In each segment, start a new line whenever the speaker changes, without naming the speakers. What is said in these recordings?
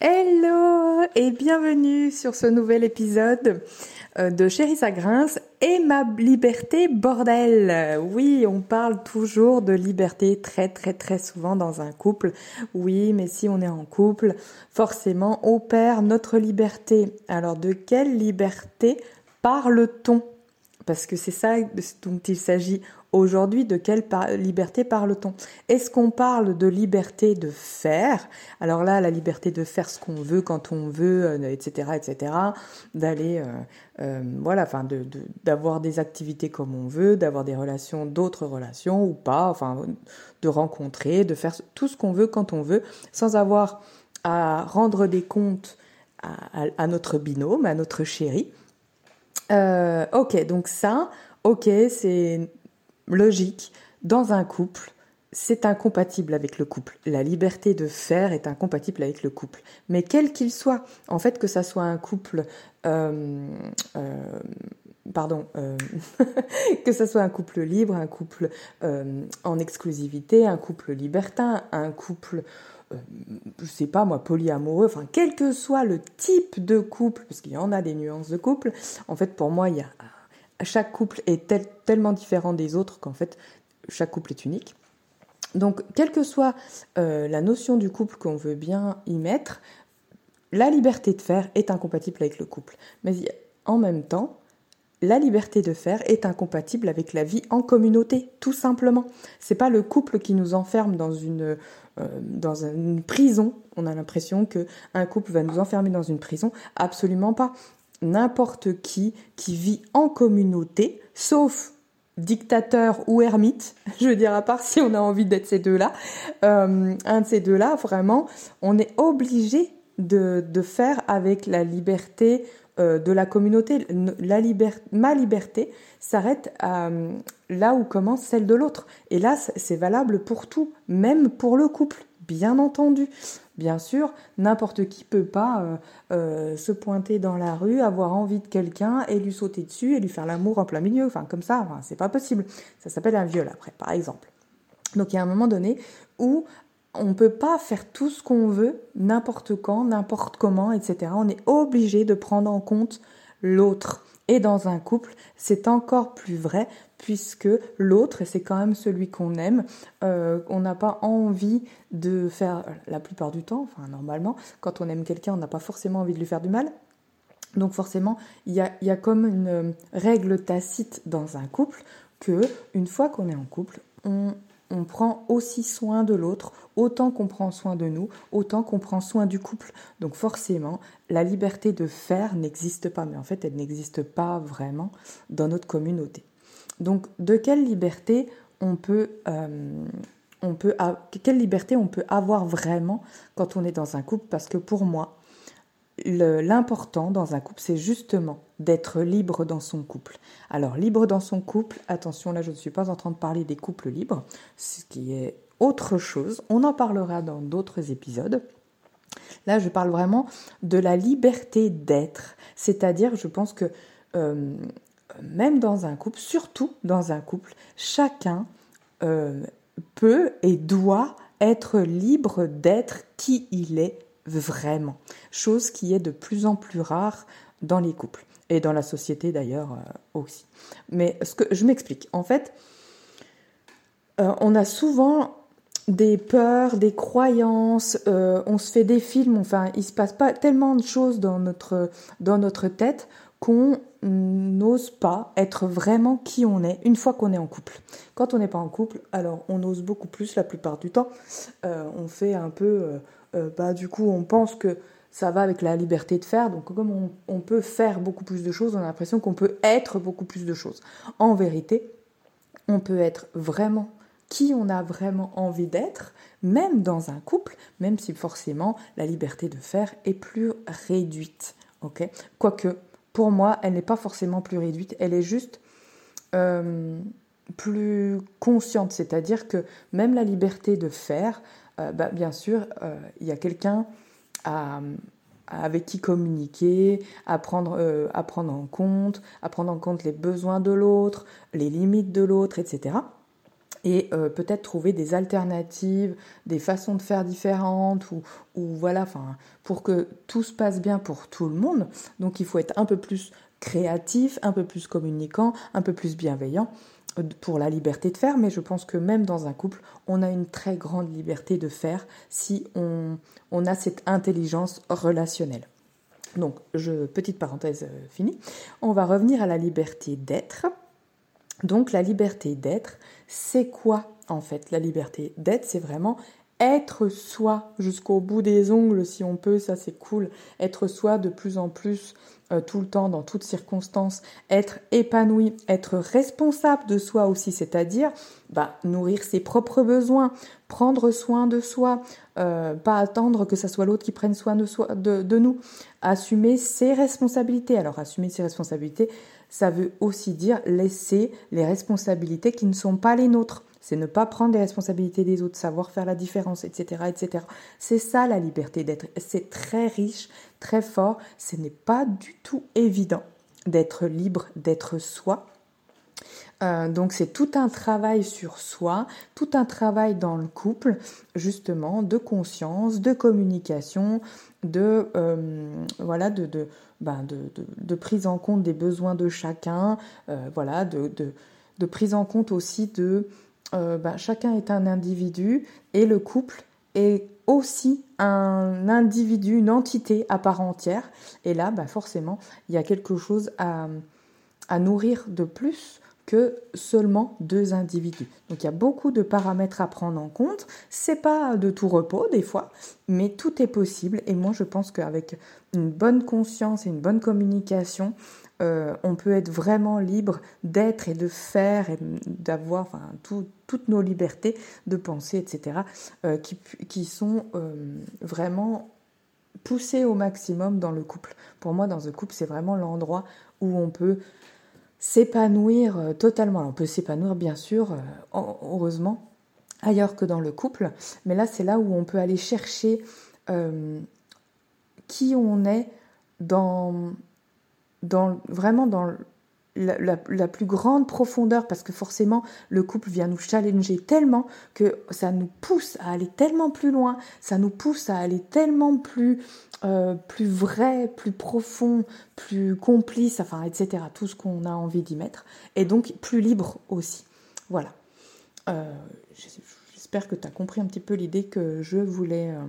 Hello et bienvenue sur ce nouvel épisode euh, de Chérie Sagrins et ma liberté bordel. Oui, on parle toujours de liberté très très très souvent dans un couple. Oui, mais si on est en couple, forcément on perd notre liberté. Alors de quelle liberté parle-t-on? Parce que c'est ça dont il s'agit Aujourd'hui, de quelle liberté parle-t-on? Est-ce qu'on parle de liberté de faire? Alors là, la liberté de faire ce qu'on veut quand on veut, etc., euh, etc., d'aller, euh, euh, voilà, enfin, d'avoir des activités comme on veut, d'avoir des relations, d'autres relations ou pas, enfin, de rencontrer, de faire tout ce qu'on veut quand on veut, sans avoir à rendre des comptes à, notre binôme, à notre chéri. ok, donc ça, ok, c'est logique, dans un couple, c'est incompatible avec le couple. La liberté de faire est incompatible avec le couple. Mais quel qu'il soit, en fait, que ça soit un couple, euh, euh, pardon, euh, que ça soit un couple libre, un couple en exclusivité, un couple libertin, un couple, je sais pas moi, polyamoureux, enfin, quel que soit le type de couple, parce qu'il y en a des nuances de couple, en fait, pour moi, il y a chaque couple est tellement différent des autres qu'en fait, chaque couple est unique. Donc, quelle que soit euh, la notion du couple qu'on veut bien y mettre, la liberté de faire est incompatible avec le couple. Mais en même temps, la liberté de faire est incompatible avec la vie en communauté, tout simplement. C'est pas le couple qui nous enferme dans une euh, dans une prison. On a l'impression que un couple va nous enfermer dans une prison. Absolument pas n'importe qui qui vit en communauté, sauf dictateur ou ermite, je veux dire à part si on a envie d'être ces deux-là, euh, un de ces deux-là, vraiment, on est obligé de, faire avec la liberté euh, de la communauté. La ma liberté s'arrête là où commence celle de l'autre. Et là, c'est valable pour tout, même pour le couple, bien entendu. Bien sûr, n'importe qui peut pas euh, euh, se pointer dans la rue, avoir envie de quelqu'un et lui sauter dessus et lui faire l'amour en plein milieu. Enfin, comme ça, enfin, c'est pas possible. Ça s'appelle un viol après, par exemple. Donc il y a un moment donné où on ne peut pas faire tout ce qu'on veut, n'importe quand, n'importe comment, etc. On est obligé de prendre en compte l'autre. Et dans un couple, c'est encore plus vrai puisque l'autre, et c'est quand même celui qu'on aime, euh, on n'a pas envie de faire, la plupart du temps, enfin normalement, quand on aime quelqu'un, on n'a pas forcément envie de lui faire du mal. Donc forcément, il y a, comme une règle tacite dans un couple que une fois qu'on est en couple, on prend aussi soin de l'autre, autant qu'on prend soin de nous, autant qu'on prend soin du couple. Donc forcément, la liberté de faire n'existe pas, mais en fait, elle n'existe pas vraiment dans notre communauté. Donc, de quelle liberté on peut, euh, quelle liberté on peut avoir vraiment quand on est dans un couple? Parce que pour moi, l'important dans un couple, c'est justement d'être libre dans son couple. Alors, libre dans son couple, attention, là, je ne suis pas en train de parler des couples libres, ce qui est autre chose. On en parlera dans d'autres épisodes. Là, je parle vraiment de la liberté d'être. C'est-à-dire, je pense que euh, même dans un couple, surtout dans un couple, chacun euh, peut et doit être libre d'être qui il est vraiment. Chose qui est de plus en plus rare dans les couples et dans la société d'ailleurs euh, aussi. Mais ce que je m'explique. En fait, euh, on a souvent des peurs, des croyances, on se fait des films, enfin, il se passe pas tellement de choses dans notre, dans notre tête qu'on n'ose pas être vraiment qui on est une fois qu'on est en couple. Quand on n'est pas en couple, alors on ose beaucoup plus la plupart du temps. Euh, on fait un peu, euh, euh, bah, du coup, on pense que ça va avec la liberté de faire. Donc comme on, on peut faire beaucoup plus de choses, on a l'impression qu'on peut être beaucoup plus de choses. En vérité, on peut être vraiment qui on a vraiment envie d'être, même dans un couple, même si forcément la liberté de faire est plus réduite. ok? Quoique pour moi, elle n'est pas forcément plus réduite, elle est juste euh, plus consciente, c'est-à-dire que même la liberté de faire, euh, bah, bien sûr, euh, il y a quelqu'un avec qui communiquer, à prendre en compte, à prendre en compte les besoins de l'autre, les limites de l'autre, etc. et euh, peut-être trouver des alternatives, des façons de faire différentes ou, voilà, enfin, pour que tout se passe bien pour tout le monde. Donc il faut être un peu plus créatif, un peu plus communicant, un peu plus bienveillant euh, pour la liberté de faire, mais je pense que même dans un couple, on a une très grande liberté de faire si on, on a cette intelligence relationnelle. Donc, je, petite parenthèse euh, finie, on va revenir à la liberté d'être. Donc, la liberté d'être, c'est quoi en fait La liberté d'être, c'est vraiment être soi jusqu'au bout des ongles si on peut, ça c'est cool. Être soi de plus en plus euh, tout le temps, dans toutes circonstances, être épanoui, être responsable de soi aussi, c'est-à-dire bah, nourrir ses propres besoins, prendre soin de soi, euh, pas attendre que ce soit l'autre qui prenne soin de, soi, de nous, assumer ses responsabilités. Alors assumer ses responsabilités, ça veut aussi dire laisser les responsabilités qui ne sont pas les nôtres. C'est ne pas prendre les responsabilités des autres, savoir faire la différence, etc., etc. C'est ça la liberté d'être. C'est très riche, très fort. Ce n'est pas du tout évident d'être libre, d'être soi. Euh, donc c'est tout un travail sur soi, tout un travail dans le couple, justement, de conscience, de communication, de euh, voilà, de, de, ben de, de, prise en compte des besoins de chacun, euh, voilà, de, de, prise en compte aussi de ben, chacun est un individu et le couple est aussi un individu, une entité à part entière. Et là, bah forcément, il y a quelque chose à, à nourrir de plus seulement deux individus. Donc il y a beaucoup de paramètres à prendre en compte. C'est pas de tout repos des fois, mais tout est possible. Et moi je pense qu'avec une bonne conscience et une bonne communication, euh, on peut être vraiment libre d'être et de faire et d'avoir enfin, toutes nos libertés de penser, etc., euh, qui, sont euh, vraiment poussées au maximum dans le couple. Pour moi, dans un couple, c'est vraiment l'endroit où on peut s'épanouir totalement. on peut s'épanouir, bien sûr, heureusement, ailleurs que dans le couple, mais là, c'est là où on peut aller chercher qui on est dans dans, vraiment dans la, plus grande profondeur, parce que forcément, le couple vient nous challenger tellement que ça nous pousse à aller tellement plus loin, ça nous pousse à aller tellement plus, euh, vrai, plus profond, plus complice, enfin, etc. Tout ce qu'on a envie d'y mettre, et donc plus libre aussi. Voilà. Euh, j'espère que tu as compris un petit peu l'idée que je voulais euh,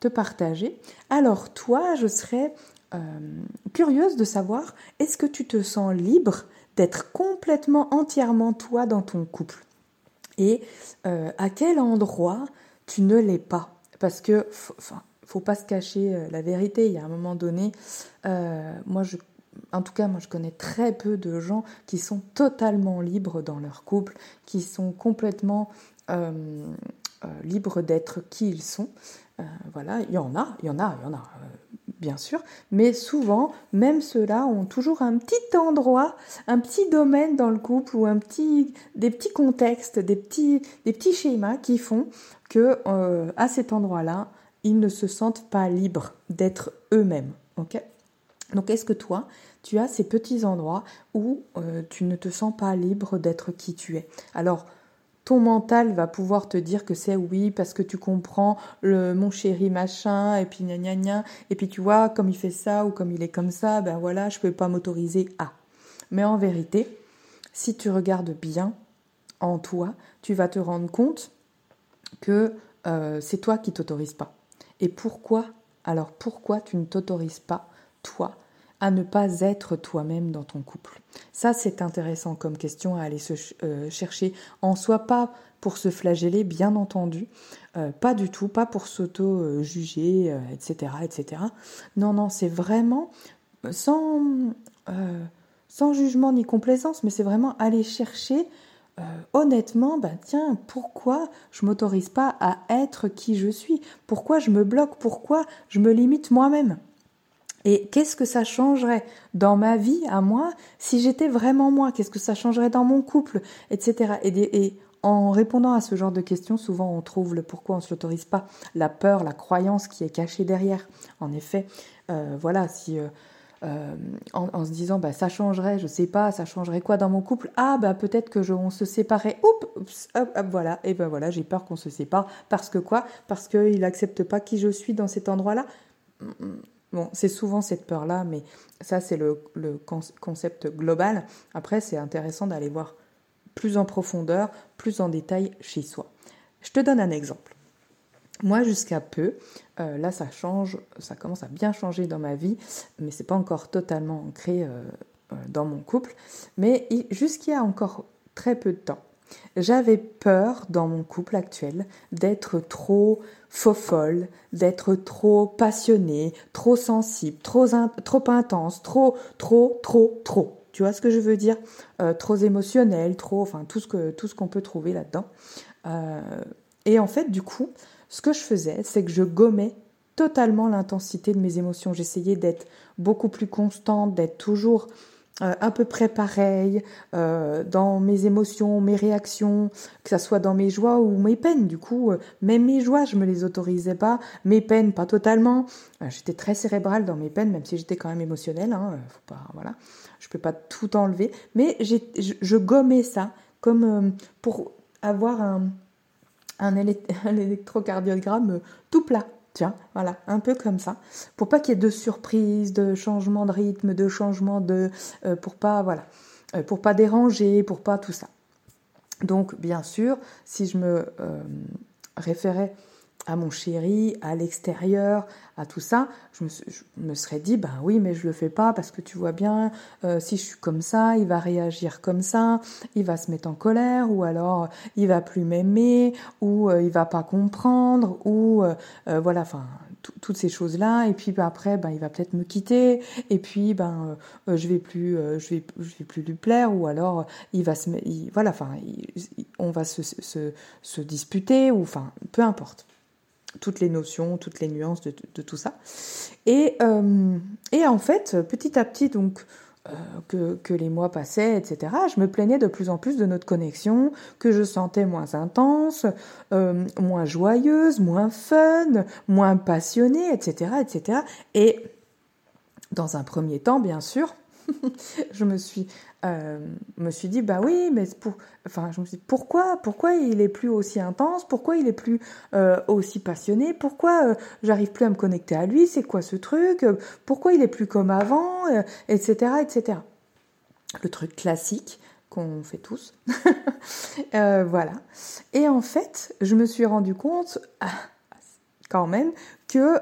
te partager. Alors, toi, je serais curieuse de savoir, est-ce que tu te sens libre d'être complètement, entièrement toi dans ton couple Et euh, à quel endroit tu ne l'es pas? Parce que, enfin, faut pas se cacher euh, la vérité. Il y a un moment donné, moi, je, en tout cas, moi, je connais très peu de gens qui sont totalement libres dans leur couple, qui sont complètement libres d'être qui ils sont. voilà, il y en a, il y en a, il y en a bien sûr, mais souvent, même ceux-là ont toujours un petit endroit, un petit domaine dans le couple ou un petit, des petits contextes, des petits, des petits schémas qui font que euh, à cet endroit-là, ils ne se sentent pas libres d'être eux-mêmes. Ok? Donc, est-ce que toi, tu as ces petits endroits où euh, tu ne te sens pas libre d'être qui tu es? Alors, ton mental va pouvoir te dire que c'est oui parce que tu comprends le mon chéri machin et puis gna gna gna. Et puis tu vois comme il fait ça ou comme il est comme ça ben voilà je peux pas m'autoriser à. Mais en vérité si tu regardes bien en toi tu vas te rendre compte que euh, c'est toi qui t'autorises pas. Et pourquoi? Alors pourquoi tu ne t'autorises pas toi à ne pas être toi-même dans ton couple Ça, c'est intéressant comme question à aller se euh, chercher en soi, pas pour se flageller, bien entendu, euh, pas du tout, pas pour s'auto-juger, etc., euh, etc. Non, non, c'est vraiment sans, sans jugement ni complaisance, mais c'est vraiment aller chercher honnêtement, ben tiens, pourquoi je m'autorise pas à être qui je suis? Pourquoi je me bloque? Pourquoi je me limite moi-même? Et qu'est-ce que ça changerait dans ma vie à moi si j'étais vraiment moi? Qu'est-ce que ça changerait dans mon couple? Etc. Et, en répondant à ce genre de questions, souvent on trouve le pourquoi on ne se l'autorise pas, la peur, la croyance qui est cachée derrière. En effet, euh, voilà, si... Euh, en, se disant bah ça changerait, je sais pas, ça changerait quoi dans mon couple? Ah bah peut-être que on se séparait. Oups, hop, hop, voilà. Et ben voilà, j'ai peur qu'on se sépare parce que quoi? Parce qu'il n'accepte pas qui je suis dans cet endroit-là? Bon, c'est souvent cette peur-là, mais ça, c'est le, concept global. Après, c'est intéressant d'aller voir plus en profondeur, plus en détail chez soi. Je te donne un exemple. Moi, jusqu'à peu, euh, là, ça change, ça commence à bien changer dans ma vie, mais c'est pas encore totalement ancré euh, euh, dans mon couple. Mais jusqu'il encore très peu de temps, j'avais peur dans mon couple actuel d'être trop faux folle, d'être trop passionnée, trop sensible, trop, intense, trop, trop, trop, trop. Tu vois ce que je veux dire? Euh, Trop émotionnel, trop, enfin tout ce que tout ce qu'on peut trouver là-dedans. Euh, et en fait, du coup, ce que je faisais, c'est que je gommais totalement l'intensité de mes émotions. J'essayais d'être beaucoup plus constante, d'être toujours euh, à peu près pareil euh, dans mes émotions, mes réactions, que ça soit dans mes joies ou mes peines. Du coup, euh, même mes joies, je me les autorisais pas, mes peines pas totalement. j'étais très cérébrale dans mes peines, même si j'étais quand même émotionnelle. Hein, faut pas, voilà, je peux pas tout enlever, mais je, je gommais ça comme pour avoir un électrocardiogramme tout plat. Tiens, voilà, un peu comme ça, pour pas qu'il y ait de surprises, de changement de rythme, de changement de, euh, pour pas, voilà, euh, pour pas déranger, pour pas tout ça. Donc, bien sûr, si je me euh, référais à mon chéri, à l'extérieur, à tout ça, je me, serais dit, ben oui, mais je le fais pas parce que tu vois bien, euh, si je suis comme ça, il va réagir comme ça, il va se mettre en colère, ou alors il va plus m'aimer, ou euh, il va pas comprendre, ou euh, voilà, enfin toutes ces choses là et puis ben, après ben il va peut-être me quitter et puis ben je vais plus je vais je vais plus lui plaire ou alors il va se voilà enfin on va se, se, se disputer ou enfin peu importe toutes les notions, toutes les nuances de, tout ça. Et, euh, et, en fait, petit à petit, donc, euh, que, les mois passaient, etc., je me plaignais de plus en plus de notre connexion, que je sentais moins intense, euh, moins joyeuse, moins fun, moins passionnée, etc., etc. Et dans un premier temps, bien sûr, je me suis, euh, me suis dit, bah oui, mais pour, enfin, je me suis dit, pourquoi, pourquoi il est plus aussi intense, pourquoi il est plus euh, aussi passionné, pourquoi euh, j'arrive plus à me connecter à lui, c'est quoi ce truc, pourquoi il est plus comme avant, etc., etc. Le truc classique qu'on fait tous, voilà. Et en fait, je me suis rendu compte, ah, quand même, que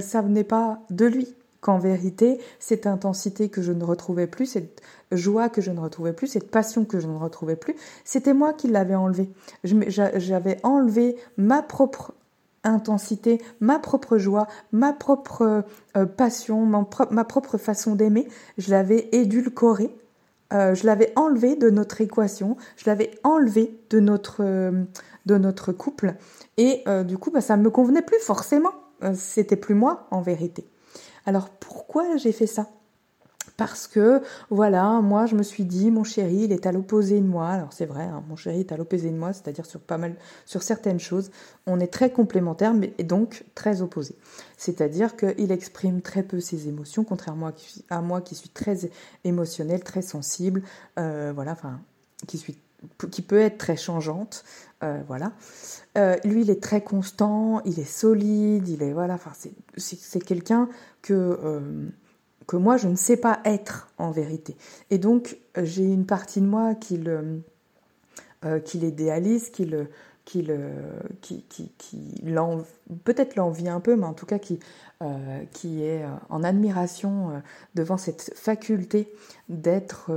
ça venait pas de lui qu'en vérité, cette intensité que je ne retrouvais plus, cette joie que je ne retrouvais plus, cette passion que je ne retrouvais plus, c'était moi qui l'avais enlevée. J'avais enlevé ma propre intensité, ma propre joie, ma propre euh, passion, ma propre façon d'aimer. Je l'avais édulcorée, euh, je l'avais enlevée de notre équation, je l'avais enlevée de notre, euh, couple. Et du coup, bah, ça ne me convenait plus forcément. C'était plus moi en vérité. Alors pourquoi j'ai fait ça? Parce que voilà, moi je me suis dit mon chéri il est à l'opposé de moi. Alors c'est vrai, hein, mon chéri est à l'opposé de moi, c'est-à-dire sur pas mal, sur certaines choses, on est très complémentaires mais donc très opposés. C'est-à-dire qu'il exprime très peu ses émotions, contrairement à, moi qui suis très émotionnelle, très sensible, euh, voilà, enfin qui suis qui peut être très changeante, euh, voilà. Euh, lui, il est très constant, il est solide, il est voilà. Enfin, c'est quelqu'un que euh, que moi je ne sais pas être en vérité. Et donc j'ai une partie de moi qui l'idéalise, qui le qui peut-être l'envie un peu, mais en tout cas qui qui est en admiration devant cette faculté d'être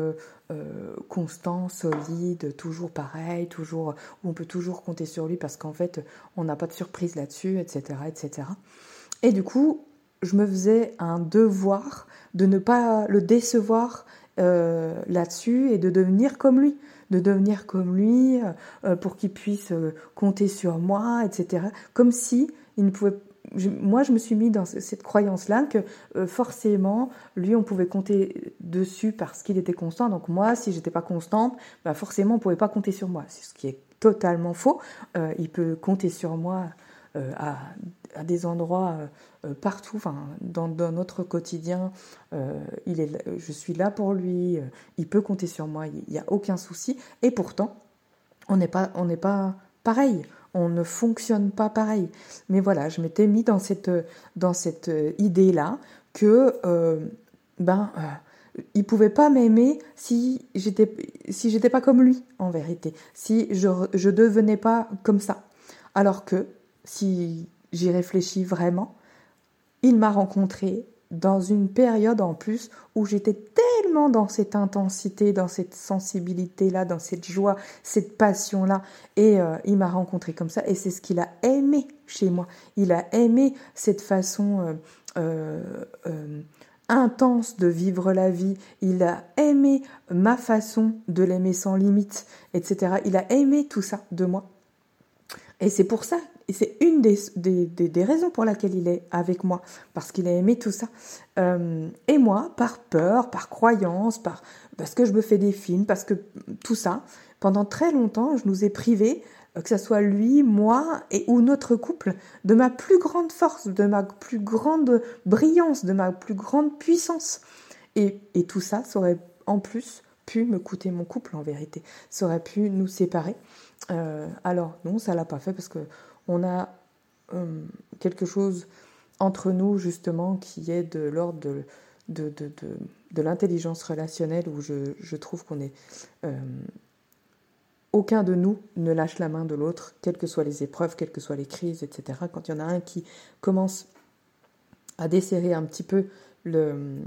euh, constant, solide, toujours pareil, toujours où on peut toujours compter sur lui parce qu'en fait on n'a pas de surprise là-dessus, etc., etc. Et du coup, je me faisais un devoir de ne pas le décevoir euh, là-dessus et de devenir comme lui, de devenir comme lui euh, pour qu'il puisse compter sur moi, etc. Comme si il ne pouvait moi, je me suis mis dans cette croyance-là que euh, forcément, lui, on pouvait compter dessus parce qu'il était constant. Donc moi, si j'étais pas constante, bah forcément, on pouvait pas compter sur moi. C'est ce qui est totalement faux. Euh, il peut compter sur moi euh, à, à des endroits partout, enfin, dans, notre quotidien. il est, je suis là pour lui, il peut compter sur moi, il n'y a aucun souci. Et pourtant, on n'est pas, pas pareil on ne fonctionne pas pareil. Mais voilà, je m'étais mis dans cette, dans cette idée-là que, euh, ben, euh, il pouvait pas m'aimer si j'étais, si j'étais pas comme lui, en vérité. Si je, je devenais pas comme ça. Alors que, si j'y réfléchis vraiment, il m'a rencontré dans une période en plus où j'étais tellement dans cette intensité, dans cette sensibilité-là, dans cette joie, cette passion-là. Et euh, il m'a rencontré comme ça et c'est ce qu'il a aimé chez moi. Il a aimé cette façon euh, euh, intense de vivre la vie. Il a aimé ma façon de l'aimer sans limite, etc. Il a aimé tout ça de moi. Et c'est pour ça et c'est une des, des, raisons pour laquelle il est avec moi, parce qu'il a aimé tout ça. Euh, et moi, par peur, par croyance, par, parce que je me fais des films, parce que tout ça, pendant très longtemps, je nous ai privés, euh, que ce soit lui, moi et ou notre couple, de ma plus grande force, de ma plus grande brillance, de ma plus grande puissance. Et, et tout ça, ça aurait en plus pu me coûter mon couple en vérité. Ça aurait pu nous séparer. Euh, alors non, ça l'a pas fait parce que on a euh, quelque chose entre nous justement qui est de l'ordre de, l'intelligence relationnelle où je, trouve qu'on est... Euh, aucun de nous ne lâche la main de l'autre, quelles que soient les épreuves, quelles que soient les crises, etc. Quand il y en a un qui commence à desserrer un petit peu le,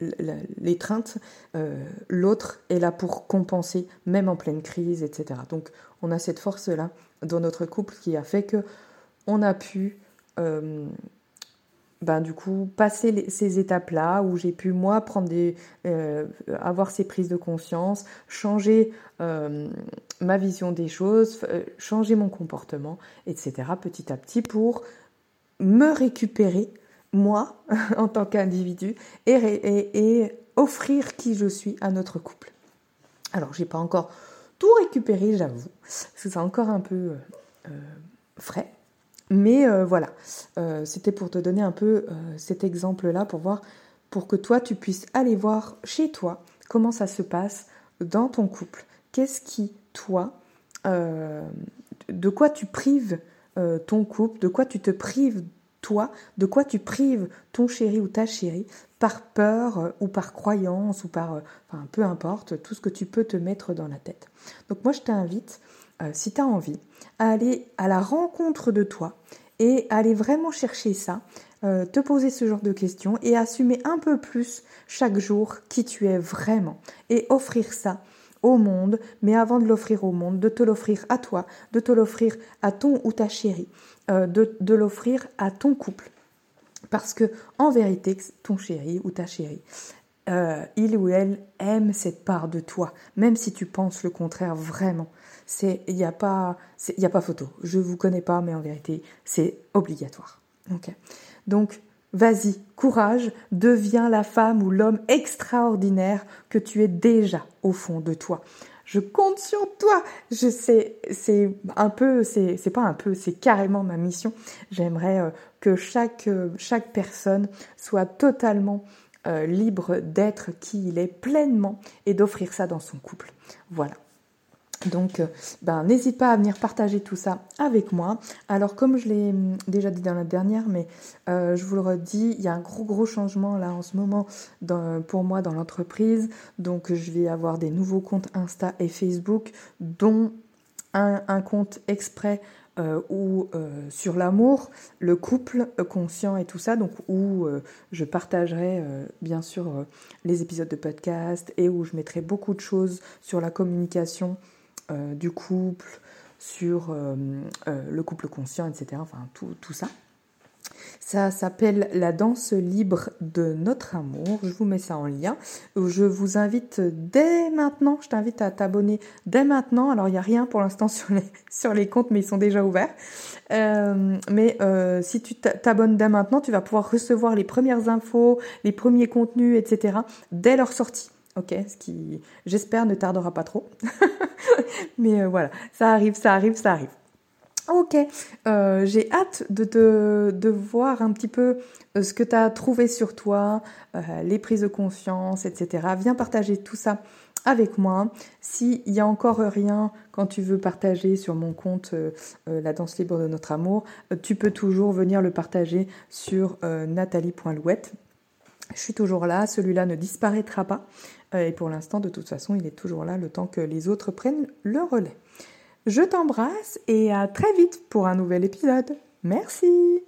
l'étreinte, euh, l'autre est là pour compenser, même en pleine crise, etc. Donc on a cette force-là dans notre couple qui a fait que on a pu euh, ben, du coup passer ces étapes-là où j'ai pu moi prendre des euh, avoir ces prises de conscience, changer ma vision des choses, changer mon comportement, etc. petit à petit pour me récupérer moi en tant qu'individu et, offrir qui je suis à notre couple. Alors j'ai pas encore tout récupéré, j'avoue, que c'est encore un peu euh, euh, frais. Mais euh, voilà, c'était pour te donner un peu cet exemple-là, pour voir, pour que toi, tu puisses aller voir chez toi comment ça se passe dans ton couple. Qu'est-ce qui, toi, de quoi tu prives ton couple, de quoi tu te prives de quoi tu prives ton chéri ou ta chérie par peur euh, ou par croyance ou par, euh, enfin, peu importe, tout ce que tu peux te mettre dans la tête. Donc moi, je t'invite, euh, si tu as envie, à aller à la rencontre de toi et aller vraiment chercher ça, te poser ce genre de questions et assumer un peu plus chaque jour qui tu es vraiment et offrir ça au monde, mais avant de l'offrir au monde, de te l'offrir à toi, de te l'offrir à ton ou ta chérie, de, de l'offrir à ton couple. Parce que en vérité, ton chéri ou ta chérie, euh, il ou elle aime cette part de toi, même si tu penses le contraire vraiment. C'est, il n'y a pas, il a pas photo. Je vous connais pas, mais en vérité, c'est obligatoire. Donc, vas-y, courage, deviens la femme ou l'homme extraordinaire que tu es déjà au fond de toi je compte sur toi. Je sais, c'est un peu, c'est, pas un peu, c'est carrément ma mission. J'aimerais euh, que chaque, euh, chaque personne soit totalement euh, libre d'être qui il est pleinement et d'offrir ça dans son couple. Voilà. Donc, euh, ben, n'hésite pas à venir partager tout ça avec moi. Alors, comme je l'ai hum, déjà dit dans la dernière, mais euh, je vous le redis, il y a un gros gros changement là en ce moment pour moi dans l'entreprise. Donc, je vais avoir des nouveaux comptes Insta et Facebook, dont un, compte exprès euh, ou sur l'amour, le couple conscient et tout ça, donc où je partagerai bien sûr les épisodes de podcast et où je mettrai beaucoup de choses sur la communication euh, du couple, sur euh, euh, le couple conscient, etc. Enfin, tout, tout ça. Ça s'appelle La danse libre de notre amour. Je vous mets ça en lien. Je vous invite dès maintenant, je t'invite à t'abonner dès maintenant. Alors, il n'y a rien pour l'instant sur les, sur les comptes, mais ils sont déjà ouverts. mais si tu t'abonnes dès maintenant, tu vas pouvoir recevoir les premières infos, les premiers contenus, etc. dès leur sortie. Ok, ce qui, j'espère, ne tardera pas trop. Mais euh, voilà, ça arrive, ça arrive, ça arrive. Ok, euh, j'ai hâte de, te, de voir un petit peu euh, ce que tu as trouvé sur toi, les prises de conscience, etc. Viens partager tout ça avec moi. S'il y a encore rien quand tu veux partager sur mon compte La danse libre de notre amour, tu peux toujours venir le partager sur nathalie.louette. Je suis toujours là, celui-là ne disparaîtra pas. et pour l'instant, de toute façon, il est toujours là le temps que les autres prennent le relais. Je t'embrasse et à très vite pour un nouvel épisode. Merci